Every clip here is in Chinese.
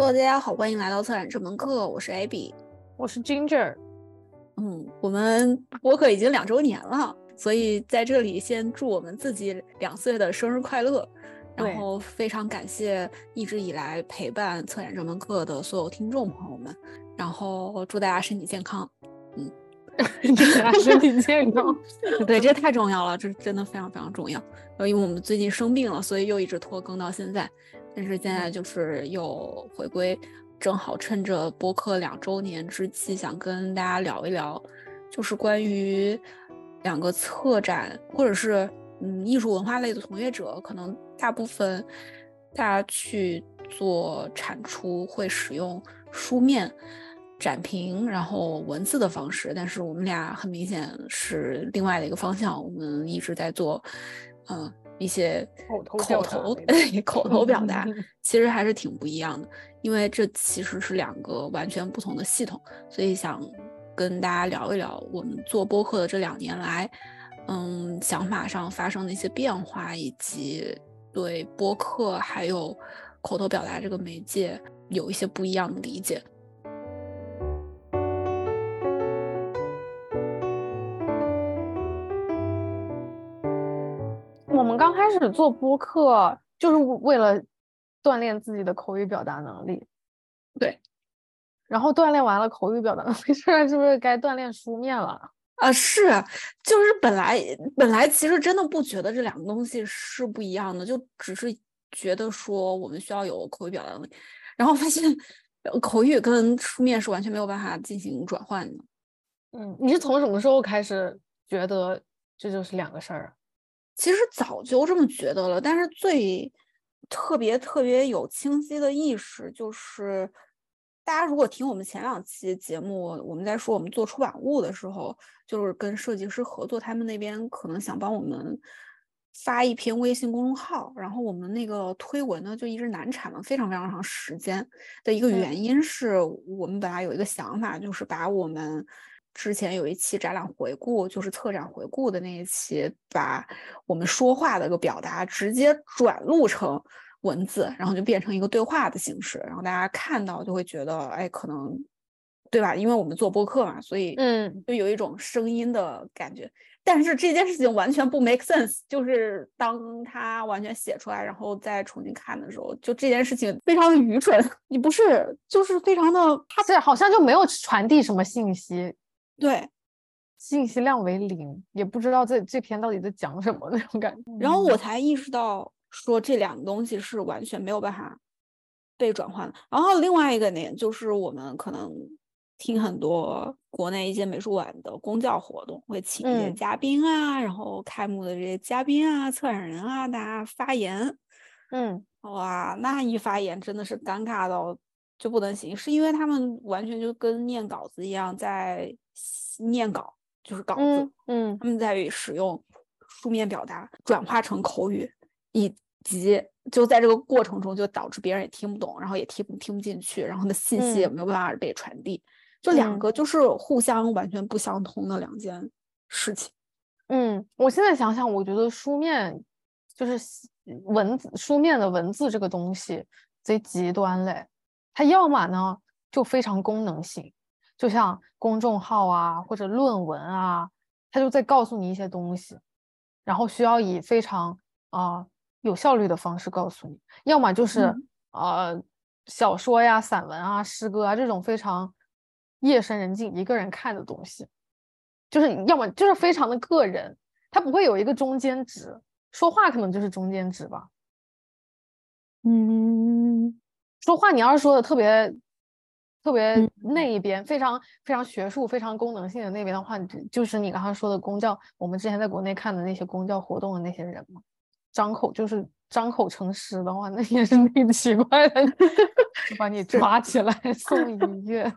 Hello，大家好，欢迎来到策展这门课，我是 Abby，我是 Ginger。嗯，我们播客已经两周年了，所以在这里先祝我们自己两岁的生日快乐。然后非常感谢一直以来陪伴策展这门课的所有听众朋友们，然后祝大家身体健康。嗯，祝大家身体健康。对，这太重要了，这真的非常非常重要。因为我们最近生病了，所以又一直拖更到现在。但是现在就是又回归，正好趁着播客两周年之际，想跟大家聊一聊，就是关于两个策展或者是嗯艺术文化类的从业者，可能大部分大家去做产出会使用书面展评，然后文字的方式，但是我们俩很明显是另外的一个方向，我们一直在做，嗯。一些口头口头 口头表达，其实还是挺不一样的，因为这其实是两个完全不同的系统，所以想跟大家聊一聊我们做播客的这两年来，嗯，想法上发生的一些变化，以及对播客还有口头表达这个媒介有一些不一样的理解。刚开始做播客，就是为了锻炼自己的口语表达能力。对，然后锻炼完了口语表达能力，现在是不是该锻炼书面了？啊，是，就是本来本来其实真的不觉得这两个东西是不一样的，就只是觉得说我们需要有口语表达能力，然后发现口语跟书面是完全没有办法进行转换的。嗯，你是从什么时候开始觉得这就是两个事儿？其实早就这么觉得了，但是最特别特别有清晰的意识，就是大家如果听我们前两期节目，我们在说我们做出版物的时候，就是跟设计师合作，他们那边可能想帮我们发一篇微信公众号，然后我们那个推文呢就一直难产了非常非常长时间的一个原因是我们本来有一个想法，就是把我们。之前有一期展览回顾，就是策展回顾的那一期，把我们说话的一个表达直接转录成文字，然后就变成一个对话的形式，然后大家看到就会觉得，哎，可能对吧？因为我们做播客嘛，所以嗯，就有一种声音的感觉。但是这件事情完全不 make sense，就是当他完全写出来，然后再重新看的时候，就这件事情非常的愚蠢。你不是，就是非常的，他这好像就没有传递什么信息。对，信息量为零，也不知道这这篇到底在讲什么那种感觉。然后我才意识到，说这两个东西是完全没有办法被转换的。然后另外一个点就是，我们可能听很多国内一些美术馆的公教活动，会请一些嘉宾啊，然后开幕的这些嘉宾啊、策展人啊，大家发言。嗯，哇，那一发言真的是尴尬到就不能行，是因为他们完全就跟念稿子一样在。念稿就是稿子，嗯，他们在使用书面表达转化成口语，以及就在这个过程中就导致别人也听不懂，然后也听听不进去，然后的信息也没有办法被传递，就两个就是互相完全不相通的两件事情。嗯，我现在想想，我觉得书面就是文字书面的文字这个东西贼极端嘞，它要么呢就非常功能性。就像公众号啊，或者论文啊，他就在告诉你一些东西，然后需要以非常啊有效率的方式告诉你。要么就是呃小说呀、散文啊、诗歌啊这种非常夜深人静一个人看的东西，就是要么就是非常的个人，他不会有一个中间值。说话可能就是中间值吧。嗯，说话你要是说的特别。特别那一边非常非常学术、非常功能性的那边的话，就是你刚刚说的公教，我们之前在国内看的那些公教活动的那些人嘛，张口就是张口成诗的话，那也是挺奇怪的，把你抓起来送医院。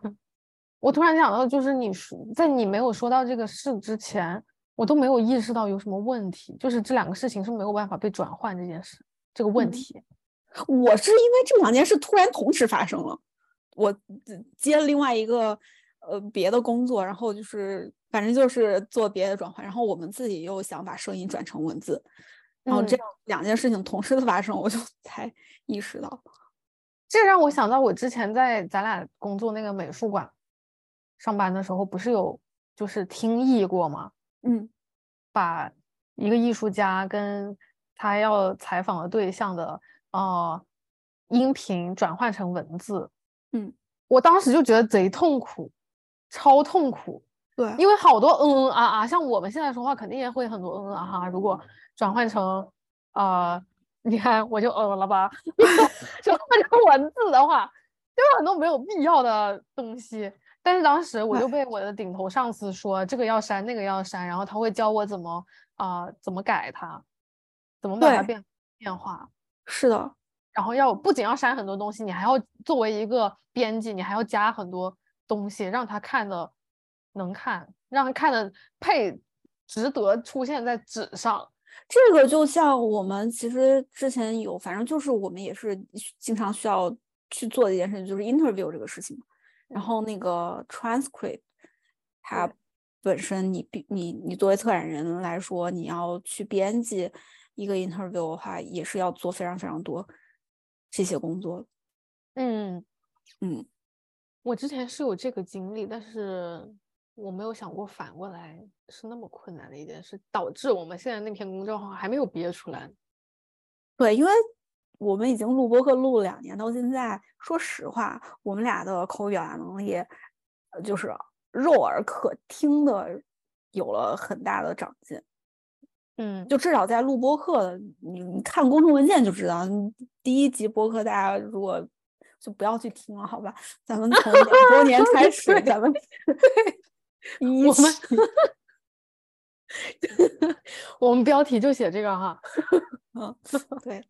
我突然想到，就是你说在你没有说到这个事之前，我都没有意识到有什么问题，就是这两个事情是没有办法被转换这件事这个问题。我是因为这两件事突然同时发生了。我接了另外一个呃别的工作，然后就是反正就是做别的转换，然后我们自己又想把声音转成文字，然后这样两件事情同时的发生，我就 才意识到，这让我想到我之前在咱俩工作那个美术馆上班的时候，不是有就是听译过吗？嗯，把一个艺术家跟他要采访的对象的呃音频转换成文字。嗯，我当时就觉得贼痛苦，超痛苦。对，因为好多嗯嗯啊啊，像我们现在说话肯定也会很多嗯嗯啊哈。如果转换成呃，你看我就嗯了吧，转换成文字的话，就有很多没有必要的东西。但是当时我就被我的顶头上司说这个要删，那个要删，然后他会教我怎么啊怎么改它，怎么把它变变化。是的，然后要不仅要删很多东西，你还要作为一个编辑，你还要加很多东西，让他看的能看，让他看的配值得出现在纸上。这个就像我们其实之前有，反正就是我们也是经常需要去做的一件事情，就是 interview 这个事情。然后那个 transcript，它本身你必你你作为策展人来说，你要去编辑一个 interview 的话，也是要做非常非常多这些工作。嗯嗯，我之前是有这个经历，但是我没有想过反过来是那么困难的一件事，导致我们现在那篇公众号还没有憋出来。对，因为。我们已经录播课录了两年，到现在，说实话，我们俩的口语表达能力，就是肉耳可听的，有了很大的长进。嗯，就至少在录播课，你你看公众文件就知道，第一集播客大家如果就不要去听了，好吧？咱们从两周年 开始，咱们 一我们 我们标题就写这个哈，嗯，对。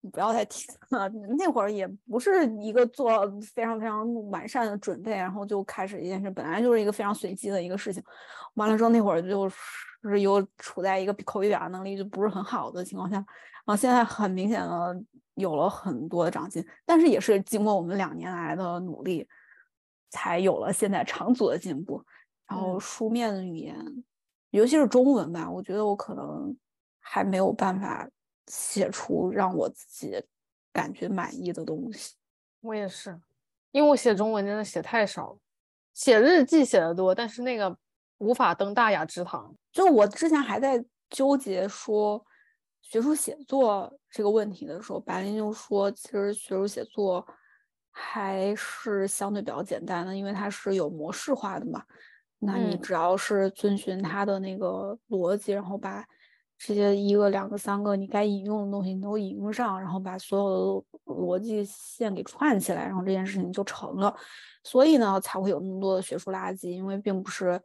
你不要再提了，那会儿也不是一个做非常非常完善的准备，然后就开始一件事，本来就是一个非常随机的一个事情。完了之后，那会儿就是又处在一个口语表达能力就不是很好的情况下，然后现在很明显的有了很多的长进，但是也是经过我们两年来的努力，才有了现在长足的进步。然后书面的语言，尤其是中文吧，我觉得我可能还没有办法。写出让我自己感觉满意的东西，我也是，因为我写中文真的写太少了，写日记写的多，但是那个无法登大雅之堂。就我之前还在纠结说学术写作这个问题的时候，白琳就说，其实学术写作还是相对比较简单的，因为它是有模式化的嘛。那你只要是遵循它的那个逻辑，然后把。这些一个、两个、三个，你该引用的东西你都引用上，然后把所有的逻辑线给串起来，然后这件事情就成了。所以呢，才会有那么多的学术垃圾，因为并不是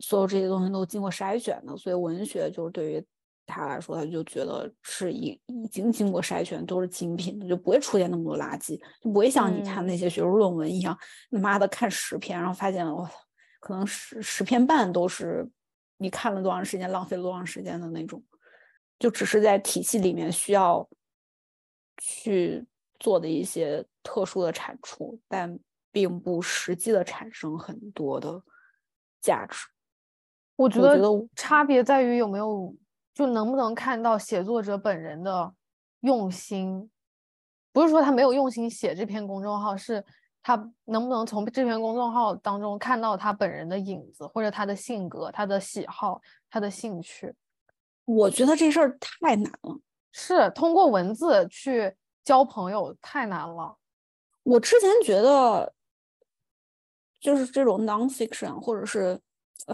所有这些东西都经过筛选的。所以文学就是对于他来说，他就觉得是已已经经过筛选，都是精品，就不会出现那么多垃圾，就不会像你看那些学术论文一样，他妈的看十篇，然后发现我可能十十篇半都是你看了多长时间，浪费了多长时间的那种。就只是在体系里面需要去做的一些特殊的产出，但并不实际的产生很多的价值。我觉得差别在于有没有，就能不能看到写作者本人的用心。不是说他没有用心写这篇公众号，是他能不能从这篇公众号当中看到他本人的影子，或者他的性格、他的喜好、他的兴趣。我觉得这事儿太难了，是通过文字去交朋友太难了。我之前觉得，就是这种 nonfiction 或者是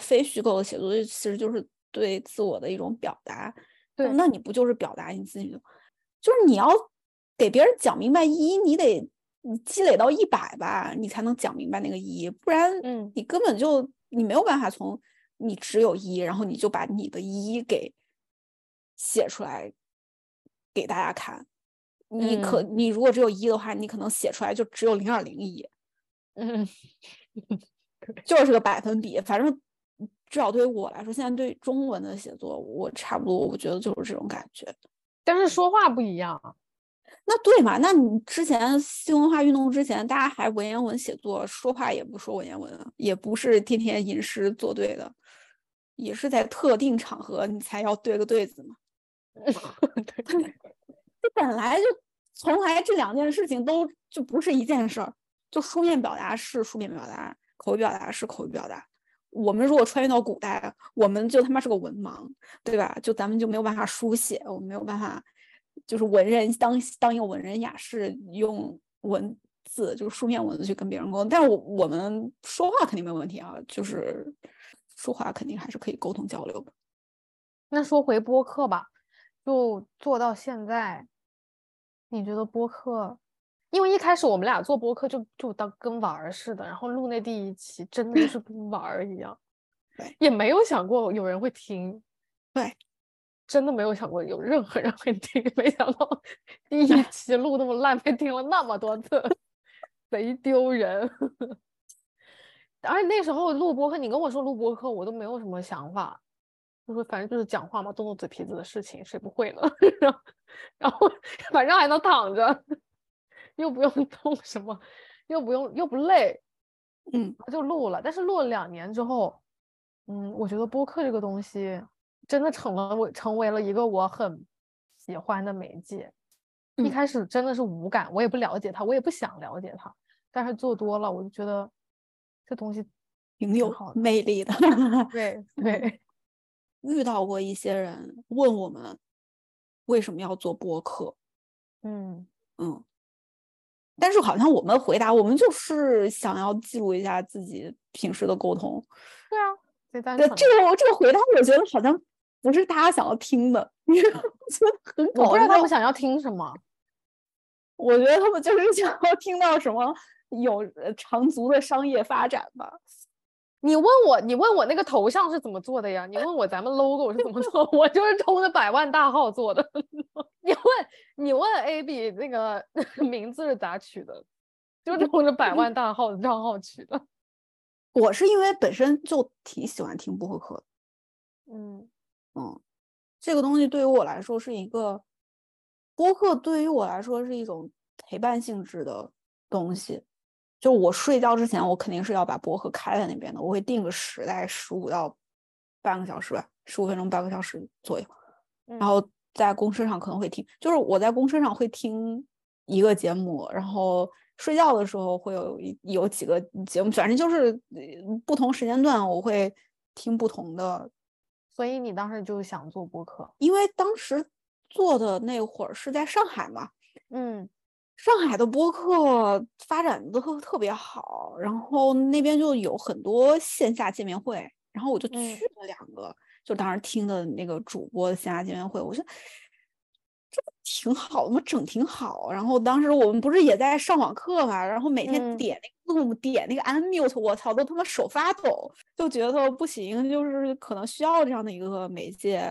非虚构的写作，其实就是对自我的一种表达。对，那你不就是表达你自己的？就是你要给别人讲明白一，你得你积累到一百吧，你才能讲明白那个一，不然，嗯，你根本就你没有办法从你只有一，然后你就把你的一给。写出来给大家看，你可你如果只有一的话，你可能写出来就只有零点零一，嗯，就是个百分比。反正至少对于我来说，现在对中文的写作，我差不多，我觉得就是这种感觉。但是说话不一样啊，那对嘛？那你之前新文化运动之前，大家还文言文写作，说话也不说文言文啊，也不是天天吟诗作对的，也是在特定场合你才要对个对子嘛。对，这本来就从来这两件事情都就不是一件事儿。就书面表达是书面表达，口语表达是口语表达。我们如果穿越到古代，我们就他妈是个文盲，对吧？就咱们就没有办法书写，我们没有办法，就是文人当当一个文人雅士，用文字就是书面文字去跟别人沟通。但是我我们说话肯定没有问题啊，就是说话肯定还是可以沟通交流的。那说回播客吧，就做到现在，你觉得播客？因为一开始我们俩做播客就就当跟玩儿似的，然后录那第一期真的就是跟玩儿一样，对，也没有想过有人会听，对，真的没有想过有任何人会听，没想到 第一期录那么烂，被听了那么多次，贼丢人。而且那时候录播客，你跟我说录播客，我都没有什么想法，就说反正就是讲话嘛，动动嘴皮子的事情，谁不会呢？然后然后反正还能躺着。又不用 动什么，又不用又不累，嗯，就录了。但是录了两年之后，嗯，我觉得播客这个东西真的成了我成为了一个我很喜欢的媒介。一开始真的是无感，我也不了解它，我也不想了解它。但是做多了，我就觉得这东西挺有魅力的。对 对，遇到过一些人问我们为什么要做播客，嗯嗯。但是好像我们回答，我们就是想要记录一下自己平时的沟通。对啊，对，这个这个回答，我觉得好像不是大家想要听的，我觉得很搞笑。我不知道他们想要听什么。我觉得他们就是想要听到什么有长足的商业发展吧。你问我，你问我那个头像是怎么做的呀？你问我咱们 logo 是怎么做，我就是冲着百万大号做的。你问，你问 A B 那个 名字是咋取的？就冲着百万大号的账号取的。我是因为本身就挺喜欢听播客的。嗯嗯，这个东西对于我来说是一个播客，对于我来说是一种陪伴性质的东西。就我睡觉之前，我肯定是要把播客开在那边的。我会定个时，大概十五到半个小时吧，十五分钟半个小时左右。然后在公车上可能会听，就是我在公车上会听一个节目，然后睡觉的时候会有有几个节目，反正就是不同时间段我会听不同的。所以你当时就想做播客，因为当时做的那会儿是在上海嘛，嗯。上海的播客发展的特特别好，然后那边就有很多线下见面会，然后我就去了两个，就当时听的那个主播的线下见面会，我觉得这挺好，我们整挺好。然后当时我们不是也在上网课嘛，然后每天点那个 Zoom，点那个 Unmute，我操，都他妈手发抖，就觉得不行，就是可能需要这样的一个媒介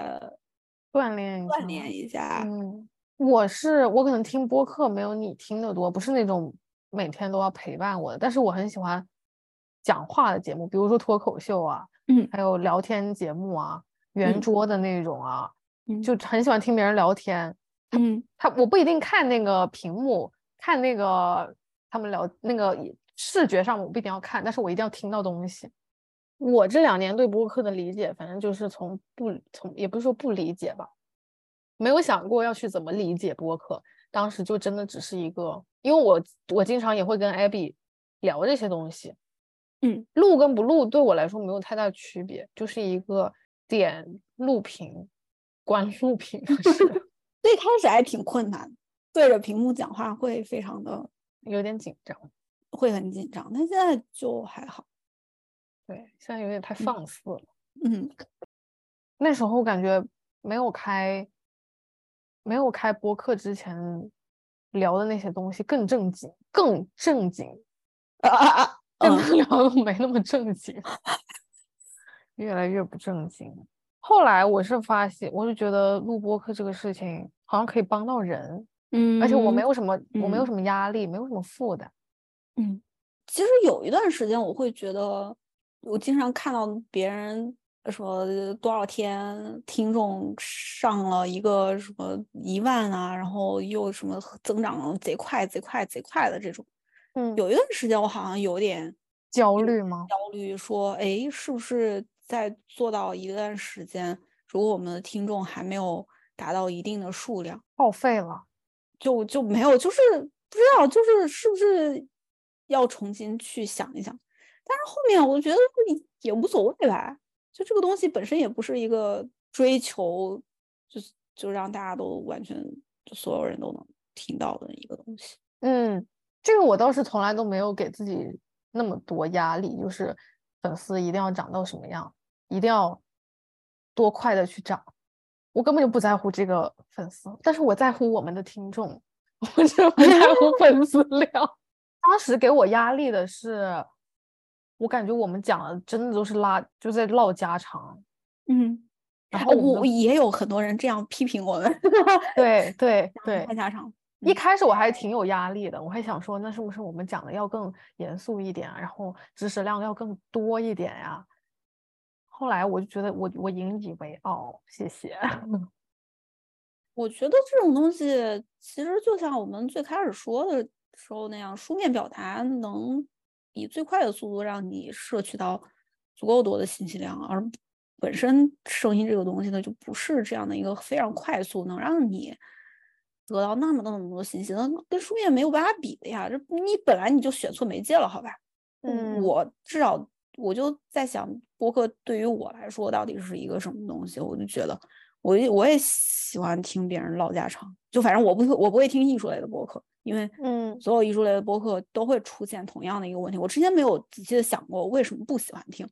锻炼锻炼一下，嗯。我是我可能听播客没有你听的多，不是那种每天都要陪伴我的，但是我很喜欢讲话的节目，比如说脱口秀啊，嗯，还有聊天节目啊，圆桌的那种啊，嗯，就很喜欢听别人聊天，嗯，他我不一定看那个屏幕，看那个他们聊那个视觉上我不一定要看，但是我一定要听到东西。我这两年对播客的理解，反正就是从不从也不是说不理解吧。没有想过要去怎么理解播客，当时就真的只是一个，因为我我经常也会跟 Abby 聊这些东西，嗯，录跟不录对我来说没有太大区别，就是一个点录屏，关录屏的事。最开始还挺困难，对着屏幕讲话会非常的有点紧张，会很紧张，但现在就还好。对，现在有点太放肆了。嗯，那时候感觉没有开。没有开播客之前聊的那些东西更正经，更正经啊啊啊！真的聊的没那么正经，越来越不正经。后来我是发现，我是觉得录播客这个事情好像可以帮到人，嗯，而且我没有什么，我没有什么压力，没有什么负担，嗯。其实有一段时间，我会觉得，我经常看到别人。说多少天听众上了一个什么一万啊，然后又什么增长贼快贼快贼快的这种，嗯，有一段时间我好像有点焦虑吗？焦虑，说哎，是不是在做到一段时间，如果我们的听众还没有达到一定的数量，报废了？就就没有，就是不知道，就是是不是要重新去想一想。但是后面我觉得也无所谓吧，就这个东西本身也不是一个追求，就是就让大家都完全就所有人都能听到的一个东西。嗯，这个我倒是从来都没有给自己那么多压力，就是粉丝一定要涨到什么样，一定要多快的去涨，我根本就不在乎这个粉丝，但是我在乎我们的听众，我就不在乎粉丝量。当时给我压力的是。我感觉我们讲的真的都是拉，就在唠家常，嗯，然后我也有很多人这样批评我们，对对对，太家常。一开始我还挺有压力的，我还想说，那是不是我们讲的要更严肃一点，然后知识量要更多一点呀？后来我就觉得我我引以为傲，谢谢。我觉得这种东西其实就像我们最开始说的时候那样，书面表达能。以最快的速度让你摄取到足够多的信息量，而本身声音这个东西呢，就不是这样的一个非常快速能让你得到那么那么多信息，那跟书面没有办法比的呀。这你本来你就选错媒介了，好吧？嗯，我至少我就在想，播客对于我来说到底是一个什么东西？我就觉得，我我也喜欢听别人唠家常，就反正我不我不会听艺术类的播客。因为，嗯，所有艺术类的播客都会出现同样的一个问题。我之前没有仔细的想过为什么不喜欢听，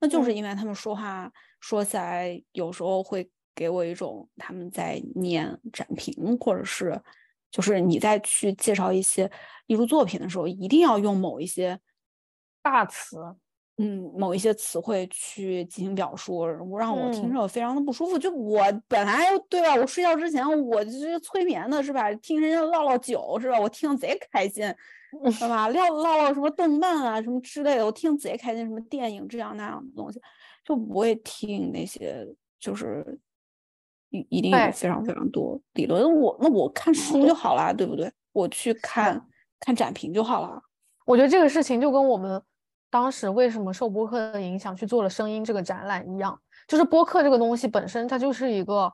那就是因为他们说话说起来有时候会给我一种他们在念展评，或者是就是你在去介绍一些艺术作品的时候，一定要用某一些大词。嗯，某一些词汇去进行表述，让我听着非常的不舒服。就我本来对吧，我睡觉之前我就是催眠的是吧？听人家唠唠酒是吧？我听贼开心，是吧？唠唠唠什么动漫啊什么之类的，我听贼开心。什么电影这样那样的东西，就不会听那些就是一一定有非常非常多理论。我那我看书就好了，对不对？我去看看展评就好了。我觉得这个事情就跟我们。当时为什么受播客的影响去做了声音这个展览一样，就是播客这个东西本身它就是一个，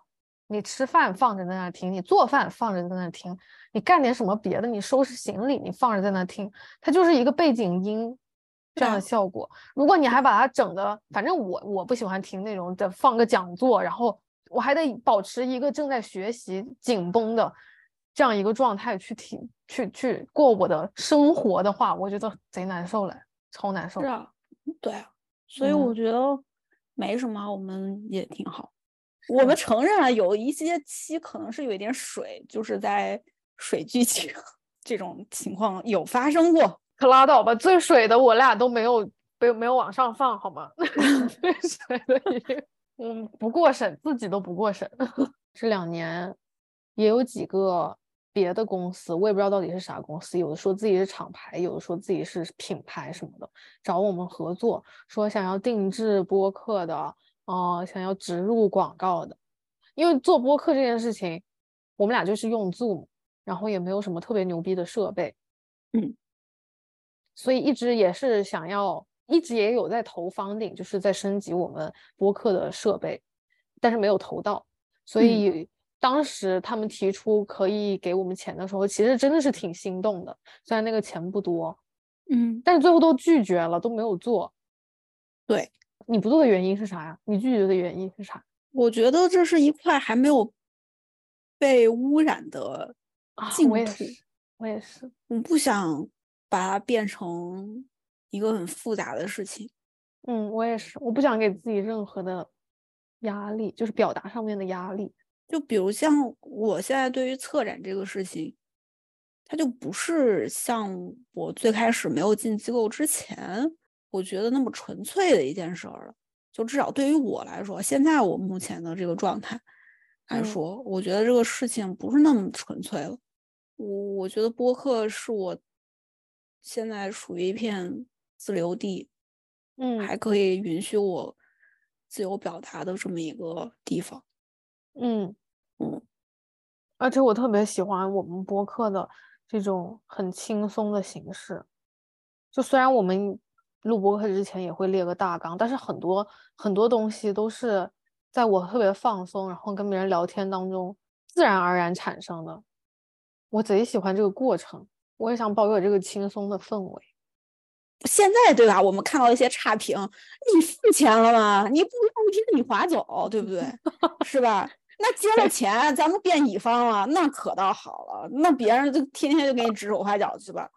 你吃饭放着在那听，你做饭放着在那听，你干点什么别的，你收拾行李你放着在那听，它就是一个背景音这样的效果。如果你还把它整的，反正我我不喜欢听那种的放个讲座，然后我还得保持一个正在学习紧绷的这样一个状态去听去去过我的生活的话，我觉得贼难受嘞。超难受，是啊，对啊，所以我觉得没什么，我们也挺好。我们承认啊有一些期可能是有一点水，就是在水剧情这种情况有发生过。可拉倒吧，最水的我俩都没有没有没有往上放，好吗？最水的已经，嗯，不过审，自己都不过审。这两年也有几个。别的公司我也不知道到底是啥公司，有的说自己是厂牌，有的说自己是品牌什么的，找我们合作，说想要定制播客的，哦，想要植入广告的。因为做播客这件事情，我们俩就是用 Zoom，然后也没有什么特别牛逼的设备，嗯，所以一直也是想要，一直也有在投方顶，就是在升级我们播客的设备，但是没有投到，所以。当时他们提出可以给我们钱的时候，其实真的是挺心动的。虽然那个钱不多，嗯，但是最后都拒绝了，都没有做。对，你不做的原因是啥呀？你拒绝的原因是啥？我觉得这是一块还没有被污染的净土。我也是，我也是，我不想把它变成一个很复杂的事情。嗯，我也是，我不想给自己任何的压力，就是表达上面的压力。就比如像我现在对于策展这个事情，它就不是像我最开始没有进机构之前，我觉得那么纯粹的一件事儿了。就至少对于我来说，现在我目前的这个状态来说，我觉得这个事情不是那么纯粹了。我我觉得播客是我现在属于一片自留地，嗯，还可以允许我自由表达的这么一个地方。嗯嗯，而且我特别喜欢我们播客的这种很轻松的形式。就虽然我们录播客之前也会列个大纲，但是很多很多东西都是在我特别放松，然后跟别人聊天当中自然而然产生的。我贼喜欢这个过程，我也想保有这个轻松的氛围。现在对吧？我们看到一些差评，你付钱了吗？你不不听你划走，对不对？是吧？那接了钱，咱们变乙方了，那可倒好了。那别人就天天就给你指手画脚去吧，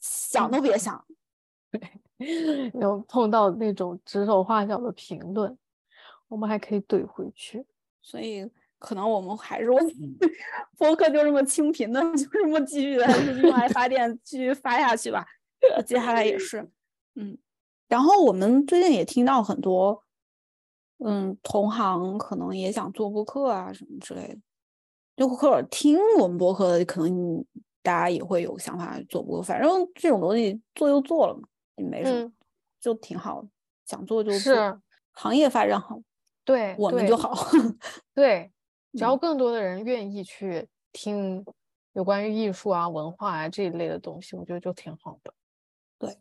想都别想。对，有碰到那种指手画脚的评论，我们还可以怼回去。所以可能我们还是 我博客就这么清贫的，就这么继续用爱发电继续发下去吧。接下来也是，嗯，然后我们最近也听到很多，嗯，同行可能也想做播客啊什么之类的。就或者听我们播客的，可能大家也会有想法做播，反正这种东西做就做了嘛，也没什么，就挺好的。想做就是行业发展好，对我们就好。对，只要更多的人愿意去听有关于艺术啊、文化啊这一类的东西，我觉得就挺好的。对，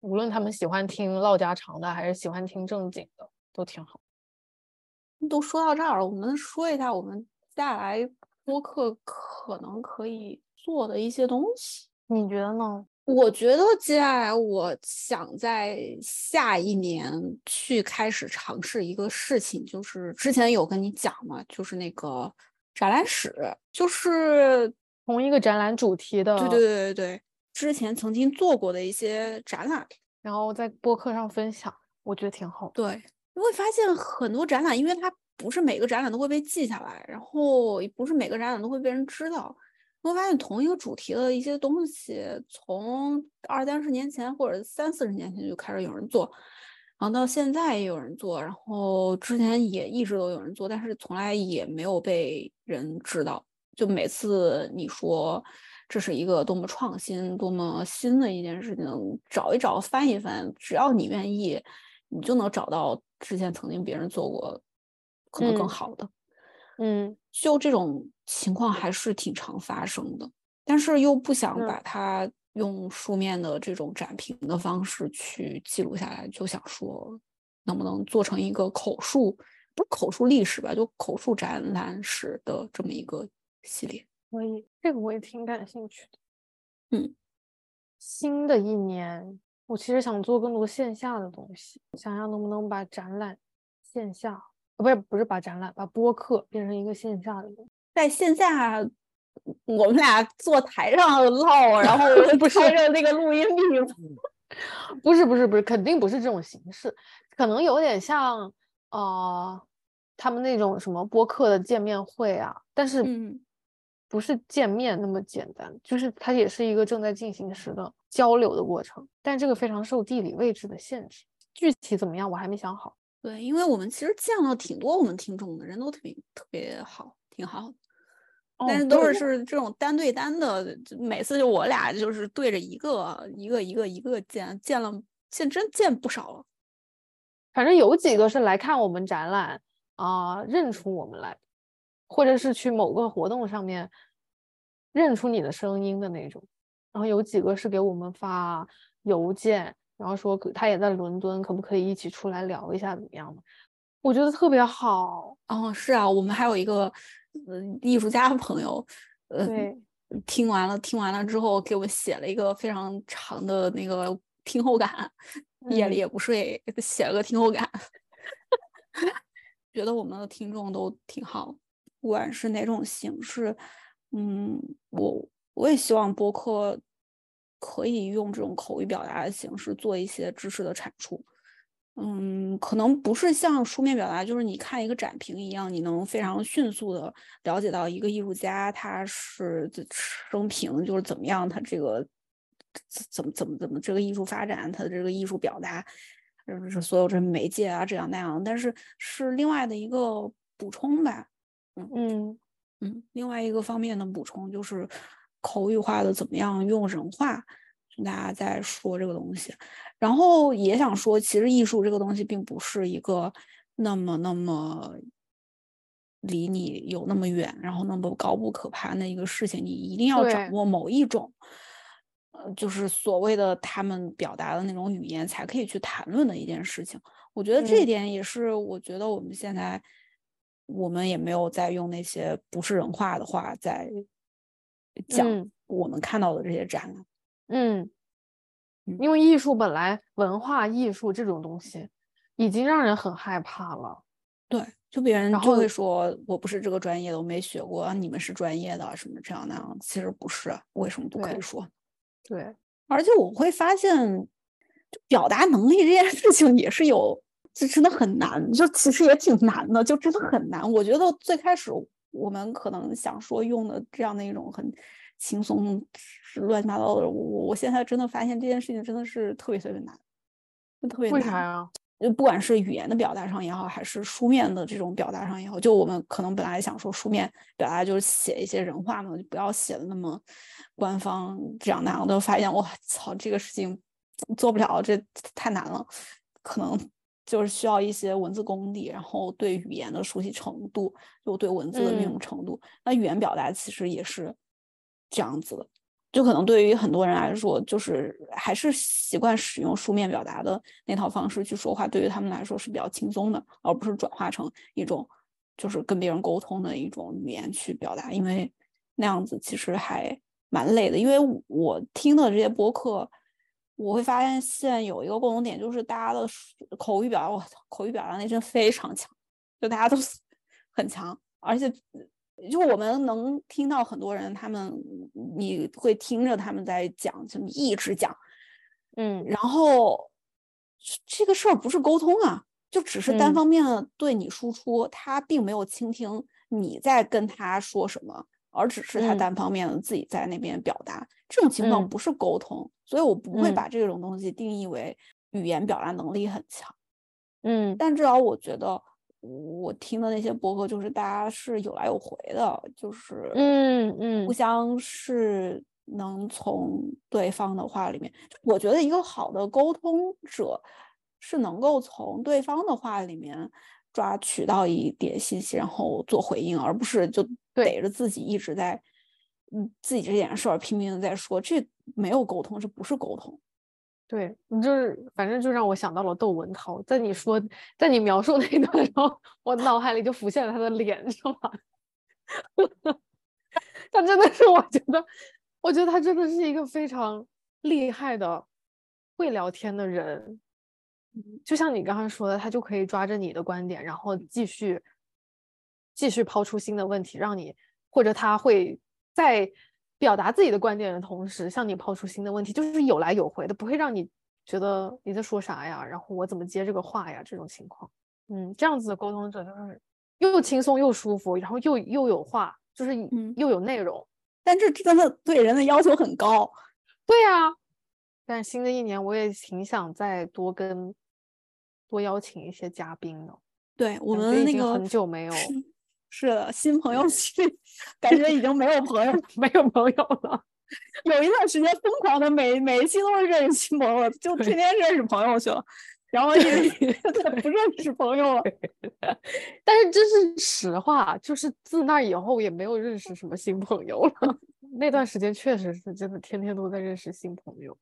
无论他们喜欢听唠家常的，还是喜欢听正经的，都挺好。都说到这儿了，我们说一下我们接下来播客可能可以做的一些东西，你觉得呢？我觉得接下来我想在下一年去开始尝试一个事情，就是之前有跟你讲嘛，就是那个展览史，就是同一个展览主题的。对对对对对。之前曾经做过的一些展览，然后在播客上分享，我觉得挺好。对，你会发现很多展览，因为它不是每个展览都会被记下来，然后也不是每个展览都会被人知道。你会发现同一个主题的一些东西，从二三十年前或者三四十年前就开始有人做，然后到现在也有人做，然后之前也一直都有人做，但是从来也没有被人知道。就每次你说。这是一个多么创新、多么新的一件事情，找一找、翻一翻，只要你愿意，你就能找到之前曾经别人做过可能更好的。嗯，就这种情况还是挺常发生的，但是又不想把它用书面的这种展评的方式去记录下来，就想说能不能做成一个口述，不是口述历史吧，就口述展览史的这么一个系列。可以，这个我也挺感兴趣的。嗯，新的一年，我其实想做更多线下的东西，想想能不能把展览线下，不是不是把展览，把播客变成一个线下的。在线下，我们俩坐台上唠，然后 不是着那个录音笔。不是不是不是，肯定不是这种形式，可能有点像呃，他们那种什么播客的见面会啊，但是。不是见面那么简单，就是它也是一个正在进行时的交流的过程，但这个非常受地理位置的限制，具体怎么样我还没想好。对，因为我们其实见了挺多我们听众的人都特别特别好，挺好，但是都是是这种单对单的，每次就我俩就是对着一个一个一个一个见，见了见真见不少了。反正有几个是来看我们展览啊，认出我们来。或者是去某个活动上面认出你的声音的那种，然后有几个是给我们发邮件，然后说他也在伦敦，可不可以一起出来聊一下怎么样的？我觉得特别好。嗯，是啊，我们还有一个呃艺术家朋友，呃，听完了听完了之后给我写了一个非常长的那个听后感，夜里也不睡，写了个听后感，觉得我们的听众都挺好。不管是哪种形式，嗯，我我也希望播客可以用这种口语表达的形式做一些知识的产出。嗯，可能不是像书面表达，就是你看一个展评一样，你能非常迅速的了解到一个艺术家他是生平就是怎么样，他这个怎么怎么怎么这个艺术发展，他的这个艺术表达，就是所有这媒介啊这样那样，但是是另外的一个补充吧。嗯嗯另外一个方面的补充就是口语化的怎么样用人话，跟大家在说这个东西，然后也想说，其实艺术这个东西并不是一个那么那么离你有那么远，然后那么高不可攀的一个事情，你一定要掌握某一种，呃，就是所谓的他们表达的那种语言才可以去谈论的一件事情。我觉得这一点也是，我觉得我们现在。我们也没有在用那些不是人话的话在讲我们看到的这些展览。嗯，因为艺术本来文化艺术这种东西已经让人很害怕了。对，就别人就会说我不是这个专业的，我没学过，你们是专业的什么这样那样，其实不是，为什么不可以说？对，而且我会发现，表达能力这件事情也是有，就真的很难，就其实也挺难的，就真的很难。我觉得最开始我们可能想说用的这样的一种很轻松、乱七八糟的，我我现在真的发现这件事情真的是特别特别难，特别难。为啥呀？就不管是语言的表达上也好，还是书面的这种表达上也好，就我们可能本来想说书面表达就是写一些人话嘛，就不要写的那么官方这样那样都。发现我操，这个事情做不了，这太难了。可能就是需要一些文字功底，然后对语言的熟悉程度，就对文字的运用程度。那语言表达其实也是这样子的。就可能对于很多人来说，就是还是习惯使用书面表达的那套方式去说话，对于他们来说是比较轻松的，而不是转化成一种就是跟别人沟通的一种语言去表达，因为那样子其实还蛮累的。因为我听的这些播客，我会发现现有一个共同点，就是大家的口语表达，我口语表达力真非常强，就大家都 很强，而且。就我们能听到很多人，他们你会听着他们在讲，就一直讲，嗯，然后这个事儿不是沟通啊，就只是单方面的对你输出，他并没有倾听你在跟他说什么，而只是他单方面的自己在那边表达，这种情况不是沟通，所以我不会把这种东西定义为语言表达能力很强，嗯，但至少我觉得。我听的那些博客，就是大家是有来有回的，就是嗯嗯，互相是能从对方的话里面，我觉得一个好的沟通者是能够从对方的话里面抓取到一点信息，然后做回应，而不是就逮着自己一直在嗯自己这件事儿拼命的在说，这没有沟通，这不是沟通。对你就是，反正就让我想到了窦文涛。在你说，在你描述那一段时候，我脑海里就浮现了他的脸，是吗？他真的是，我觉得，我觉得他真的是一个非常厉害的会聊天的人。就像你刚刚说的，他就可以抓着你的观点，然后继续继续抛出新的问题，让你或者他会在。表达自己的观点的同时，向你抛出新的问题，就是有来有回的，不会让你觉得你在说啥呀？然后我怎么接这个话呀？这种情况，嗯，这样子的沟通者就是又轻松又舒服，然后又又有话，就是又有内容。但这真的对人的要求很高。对呀，但新的一年我也挺想再多跟多邀请一些嘉宾的。对我们那个很久没有。是的，新朋友去感觉已经没有朋友，没有朋友了。有一段时间疯狂的，每每一期都是认识新朋友，就天天认识朋友去了，然后也不认识朋友了。但是这是实话，就是自那以后也没有认识什么新朋友了。那段时间确实是真的，天天都在认识新朋友。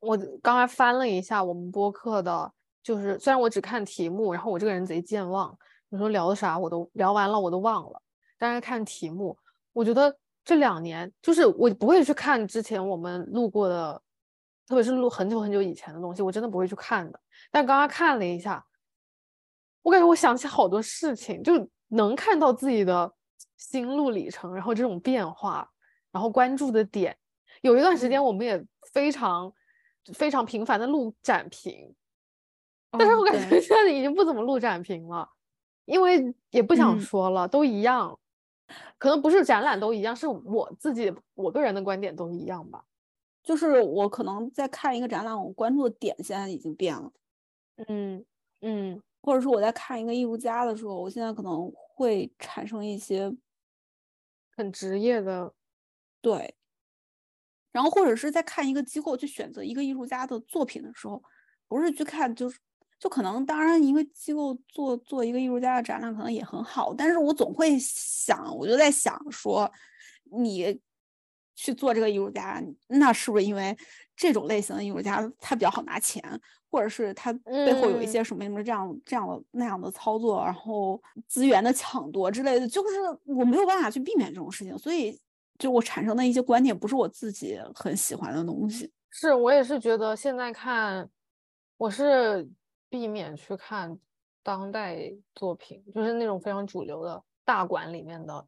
我刚才翻了一下我们播客的，就是虽然我只看题目，然后我这个人贼健忘。你说聊的啥我都聊完了，我都忘了。但是看题目，我觉得这两年就是我不会去看之前我们录过的，特别是录很久很久以前的东西，我真的不会去看的。但刚刚看了一下，我感觉我想起好多事情，就能看到自己的心路里程，然后这种变化，然后关注的点。有一段时间我们也非常非常频繁的录展评，但是我感觉 现在已经不怎么录展评了。因为也不想说了，都一样，可能不是展览都一样，是我自己我个人的观点都一样吧。就是我可能在看一个展览，我关注的点现在已经变了。嗯嗯，或者说我在看一个艺术家的时候，我现在可能会产生一些很职业的对，然后或者是在看一个机构去选择一个艺术家的作品的时候，不是去看就是。就可能，当然，一个机构做做一个艺术家的展览可能也很好，但是我总会想，我就在想说，你去做这个艺术家，那是不是因为这种类型的艺术家他比较好拿钱，或者是他背后有一些什么什么这样这样的那样的操作，然后资源的抢夺之类的，就是我没有办法去避免这种事情，所以就我产生的一些观点不是我自己很喜欢的东西。是我也是觉得现在看，我是避免去看当代作品，就是那种非常主流的大馆里面的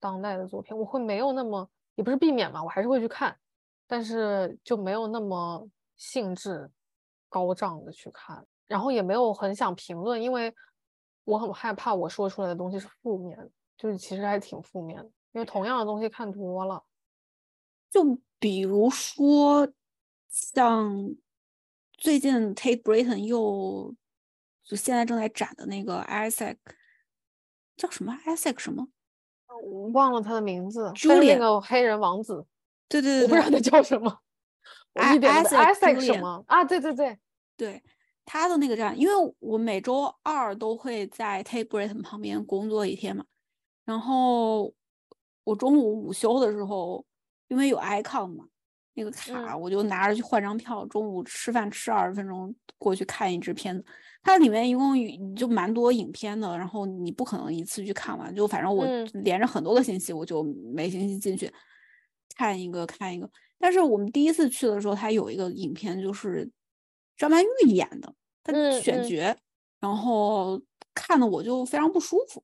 当代的作品，我会没有那么也不是避免嘛，我还是会去看，但是就没有那么兴致高涨的去看，然后也没有很想评论，因为我很害怕我说出来的东西是负面，就是其实还挺负面的，因为同样的东西看多了，就比如说。像最近 Tate Britain 又就现在正在展的那个 Isaac 叫什么 Isaac 什么？我忘了他的名字。Julian 那个黑人王子。对对对，我不知道他叫什么。Isaac 什么啊？对对对对，他的那个展，因为我每周二都会在 Tate Britain 旁边工作一天嘛，然后我中午午休的时候，因为有 icon 嘛。那个卡我就拿着去换张票，中午吃饭吃二十分钟过去看一支片子。它里面一共就蛮多影片的，然后你不可能一次去看完，就反正我连着很多个星期，我就每星期进去看一个看一个。但是我们第一次去的时候，它有一个影片就是张曼玉演的，她选角，然后看的我就非常不舒服。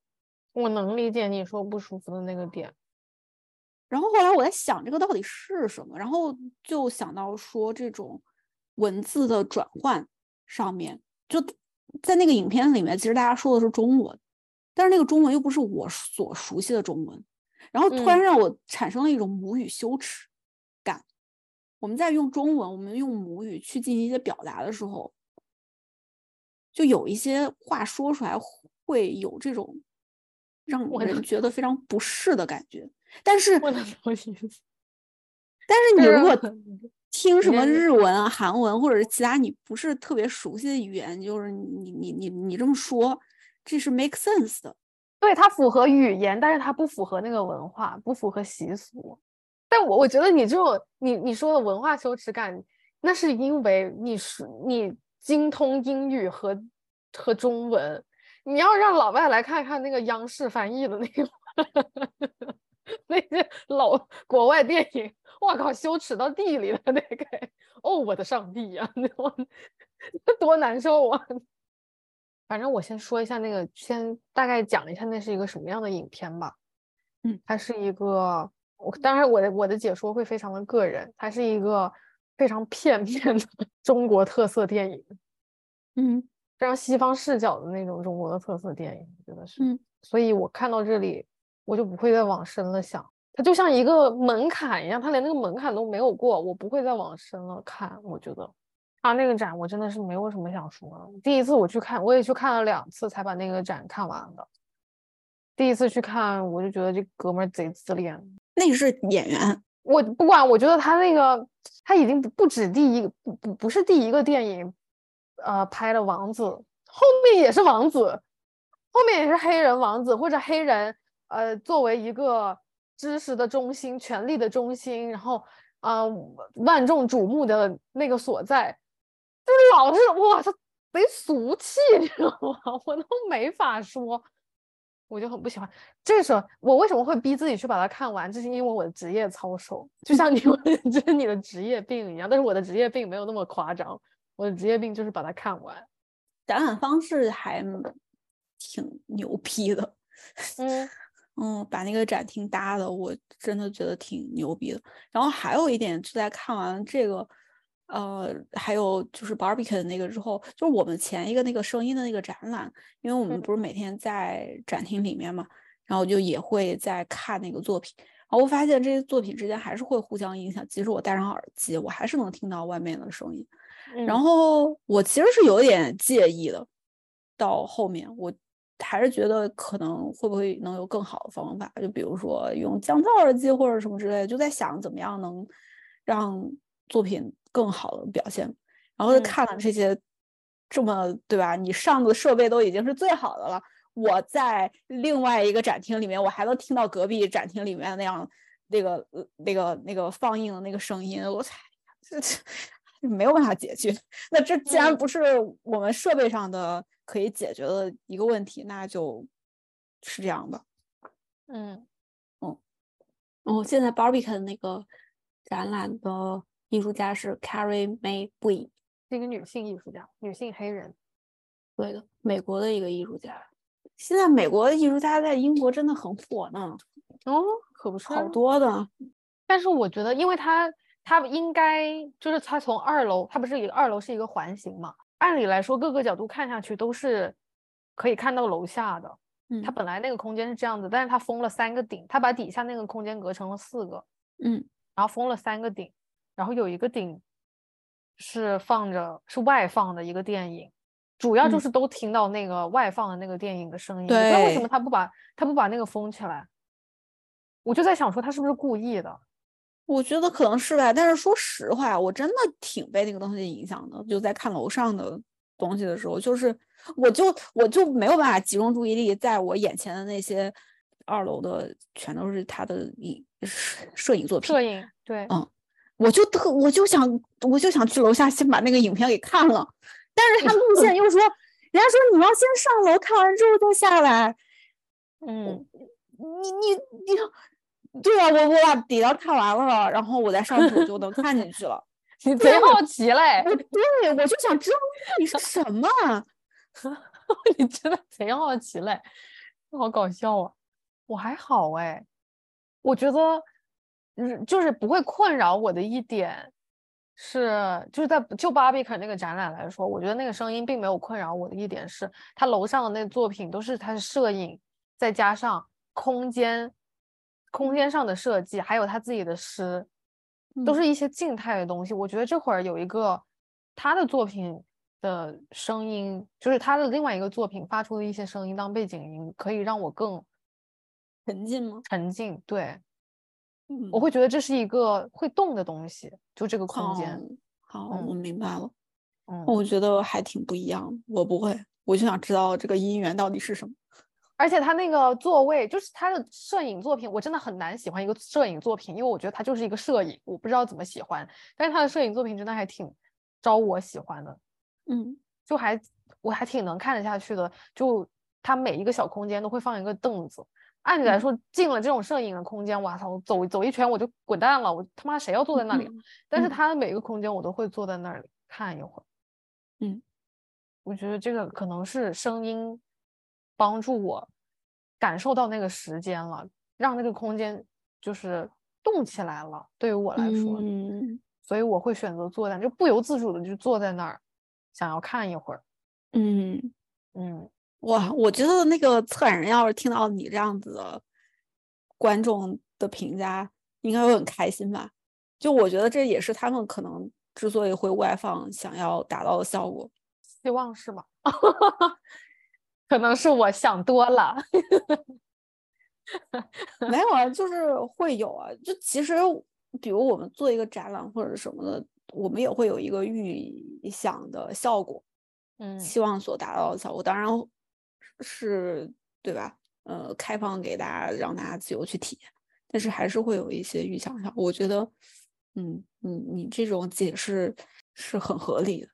我能理解你说不舒服的那个点。然后后来我在想这个到底是什么，然后就想到说这种文字的转换上面，就在那个影片里面，其实大家说的是中文，但是那个中文又不是我所熟悉的中文，然后突然让我产生了一种母语羞耻感。我们在用中文，我们用母语去进行一些表达的时候，就有一些话说出来会有这种让人觉得非常不适的感觉。但是，但是你如果听什么日文啊、韩文或者是其他你不是特别熟悉的语言，就是你你你你这么说，这是 make sense 的。对，它符合语言，但是它不符合那个文化，不符合习俗。但我我觉得你这种你你说的文化羞耻感，那是因为你是你精通英语和和中文，你要让老外来看看那个央视翻译的那个。那些老国外电影，我靠，羞耻到地里了那个！哦，我的上帝呀，那 多难受啊！反正我先说一下那个，先大概讲一下那是一个什么样的影片吧。嗯，它是一个，我当然我的我的解说会非常的个人，它是一个非常片 面的中国特色电影。嗯，非常西方视角的那种中国的特色电影，我觉得是。嗯，所以我看到这里。我就不会再往深了想，它就像一个门槛一样，它连那个门槛都没有过，我不会再往深了看。我觉得他那个展，我真的是没有什么想说的。第一次我去看，我也去看了两次才把那个展看完的。第一次去看，我就觉得这哥们儿贼自恋。那是演员，我不管，我觉得他那个他已经不不止第一个，不不不是第一个电影，呃，拍的王子，后面也是王子，后面也是黑人王子或者黑人。呃，作为一个知识的中心、权力的中心，然后啊，万众瞩目的那个所在，就是老是哇，他贼俗气，你知道吗？我都没法说，我就很不喜欢。这时候我为什么会逼自己去把它看完？这是因为我的职业操守，就像你们这是你的职业病一样。但是我的职业病没有那么夸张，我的职业病就是把它看完。展览方式还挺牛批的，嗯。嗯，把那个展厅搭的，我真的觉得挺牛逼的。然后还有一点，就在看完这个，呃，还有就是 Barbican 那个之后，就是我们前一个那个声音的那个展览，因为我们不是每天在展厅里面嘛，然后就也会在看那个作品。然后我发现这些作品之间还是会互相影响，即使我戴上耳机，我还是能听到外面的声音。然后我其实是有点介意的，到后面我。还是觉得可能会不会能有更好的方法，就比如说用降噪耳机或者什么之类的，就在想怎么样能让作品更好的表现。然后就看了这些这么对吧？你上的设备都已经是最好的了，我在另外一个展厅里面，我还能听到隔壁展厅里面那样那个那个那个放映的那个声音，我操，这这没有办法解决。那这既然不是我们设备上的。可以解决的一个问题，那就是这样的。嗯嗯，哦，现在 Barbican 那个展览的艺术家是 Carrie May Bui，是一个女性艺术家，女性黑人。对的，美国的一个艺术家。现在美国的艺术家在英国真的很火呢。哦，可不是，好多的。但是我觉得，因为他他应该就是他从二楼，他不是一个二楼是一个环形嘛？按理来说，各个角度看下去都是可以看到楼下的。嗯，它本来那个空间是这样子，但是它封了三个顶，它把底下那个空间隔成了四个。嗯，然后封了三个顶，然后有一个顶是放着是外放的一个电影，主要就是都听到那个外放的那个电影的声音。对，不知道为什么他不把他不把那个封起来？我就在想说他是不是故意的？我觉得可能是吧，但是说实话，我真的挺被那个东西影响的。就在看楼上的东西的时候，就是我就我就没有办法集中注意力在我眼前的那些二楼的，全都是他的影摄影作品。摄影对，嗯，我就特我就想我就想去楼下先把那个影片给看了，但是他路线又说，人家说你要先上楼看完之后再下来。嗯，你你你。对啊，我我把底料看完了，然后我再上去我就能看进去了。你贼好奇嘞！我对，我就想知道你是什么。你真的贼好奇嘞，好搞笑啊！我还好哎，我觉得，嗯，就是不会困扰我的一点是，就是在就巴比肯那个展览来说，我觉得那个声音并没有困扰我的一点是，他楼上的那作品都是他的摄影，再加上空间。空间上的设计，还有他自己的诗，都是一些静态的东西。我觉得这会儿有一个他的作品的声音，就是他的另外一个作品发出的一些声音当背景音，可以让我更沉浸吗？沉浸，对，嗯，我会觉得这是一个会动的东西，就这个空间。好，我明白了。嗯，我觉得还挺不一样。我不会，我就想知道这个姻缘到底是什么。而且他那个座位，就是他的摄影作品，我真的很难喜欢一个摄影作品，因为我觉得他就是一个摄影，我不知道怎么喜欢。但是他的摄影作品真的还挺招我喜欢的，嗯，就还我还挺能看得下去的。就他每一个小空间都会放一个凳子，按理来说进了这种摄影的空间，哇操，走走一圈我就滚蛋了，我他妈谁要坐在那里？但是他的每个空间我都会坐在那里看一会儿，嗯，我觉得这个可能是声音。帮助我感受到那个时间了，让那个空间就是动起来了。对于我来说，嗯，所以我会选择坐在，就不由自主的就坐在那儿，想要看一会儿。嗯嗯，哇，我觉得那个策展人要是听到你这样子的观众的评价，应该会很开心吧？就我觉得这也是他们可能之所以会外放，想要达到的效果。希望是吧？可能是我想多了，没有啊，就是会有啊。就其实，比如我们做一个展览或者什么的，我们也会有一个预想的效果，嗯，期望所达到的效果，当然是对吧？呃，开放给大家，让大家自由去体验，但是还是会有一些预想效果。我觉得，嗯，你你这种解释是很合理的。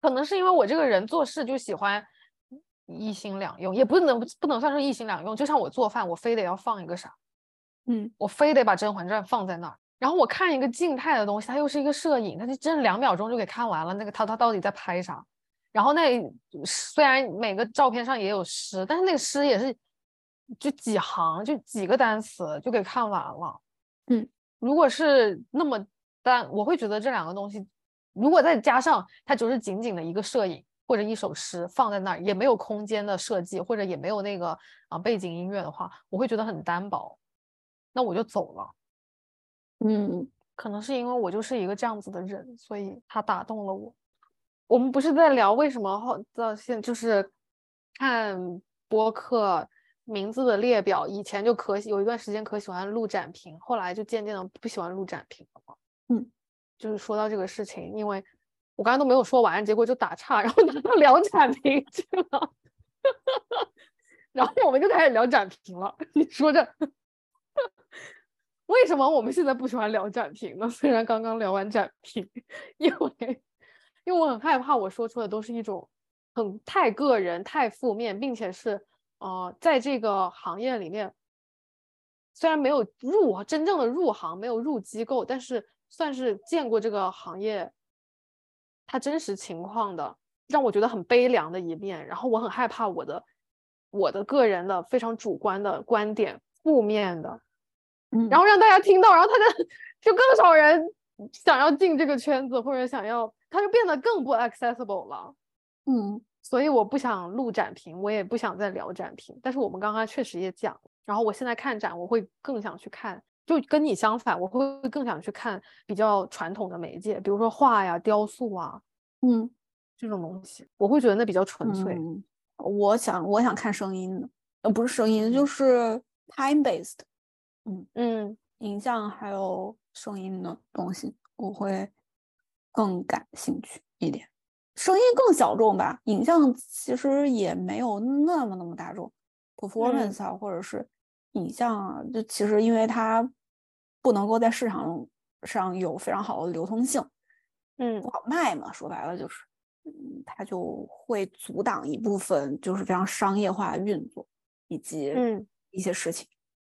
可能是因为我这个人做事就喜欢。一心两用也不能不能算是一心两用，就像我做饭，我非得要放一个啥，嗯，我非得把《甄嬛传》放在那儿，然后我看一个静态的东西，它又是一个摄影，它就真两秒钟就给看完了。那个他他到底在拍啥？然后那虽然每个照片上也有诗，但是那个诗也是就几行，就几个单词就给看完了。嗯，如果是那么单，我会觉得这两个东西，如果再加上它就是仅仅的一个摄影。或者一首诗放在那儿，也没有空间的设计，或者也没有那个啊背景音乐的话，我会觉得很单薄，那我就走了。嗯，可能是因为我就是一个这样子的人，所以他打动了我。我们不是在聊为什么后到现就是看播客名字的列表，以前就可有一段时间可喜欢录展评，后来就渐渐的不喜欢录展评了嘛。嗯，就是说到这个事情，因为。我刚才都没有说完，结果就打岔，然后拿到聊展评去了，然后我们就开始聊展评了。你说这为什么我们现在不喜欢聊展评呢？虽然刚刚聊完展评，因为因为我很害怕我说出的都是一种很太个人、太负面，并且是呃，在这个行业里面虽然没有入真正的入行，没有入机构，但是算是见过这个行业它真实情况的，让我觉得很悲凉的一面。然后我很害怕我的我的个人的非常主观的观点，负面的，嗯，然后让大家听到，然后他就就更少人想要进这个圈子，或者想要，他就变得更不 accessible 了。嗯，所以我不想录展评，我也不想再聊展评。但是我们刚刚确实也讲。然后我现在看展，我会更想去看，就跟你相反，我会更想去看比较传统的媒介，比如说画呀、雕塑啊，嗯，这种东西，我会觉得那比较纯粹。我想，我想看声音的，呃，不是声音，就是 time based，嗯嗯，影像还有声音的东西，我会更感兴趣一点。声音更小众吧，影像其实也没有那么那么大众，performance 啊，或者是。影像啊，就其实因为它不能够在市场上有非常好的流通性，嗯，不好卖嘛。说白了就是，嗯，它就会阻挡一部分就是非常商业化的运作以及嗯一些事情。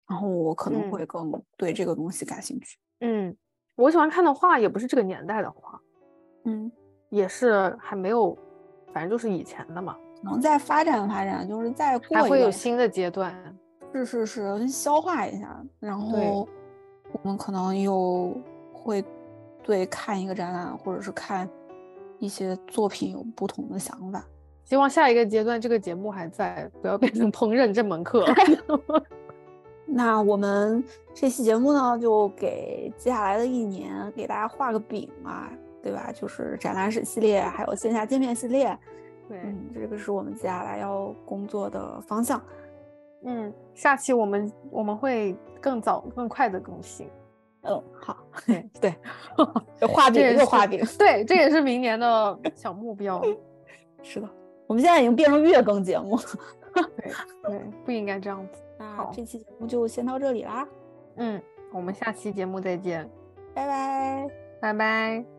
然后我可能会更对这个东西感兴趣。嗯，我喜欢看的画也不是这个年代的画，嗯，也是还没有，反正就是以前的嘛。能再发展发展，就是再过还会有新的阶段。是是是，消化一下，然后我们可能又会对看一个展览或者是看一些作品有不同的想法。希望下一个阶段这个节目还在，不要变成烹饪这门课。那我们这期节目呢，就给接下来的一年给大家画个饼嘛，对吧？就是展览室系列，还有线下见面系列。对，嗯，这个是我们接下来要工作的方向。嗯，下期我们我们会更早更快的更新。嗯，好，对对，画饼又画饼，对，这也是明年的小目标。是的，我们现在已经变成月更节目了。对对，不应该这样子。那这期节目就先到这里啦。嗯，我们下期节目再见。拜拜，拜拜。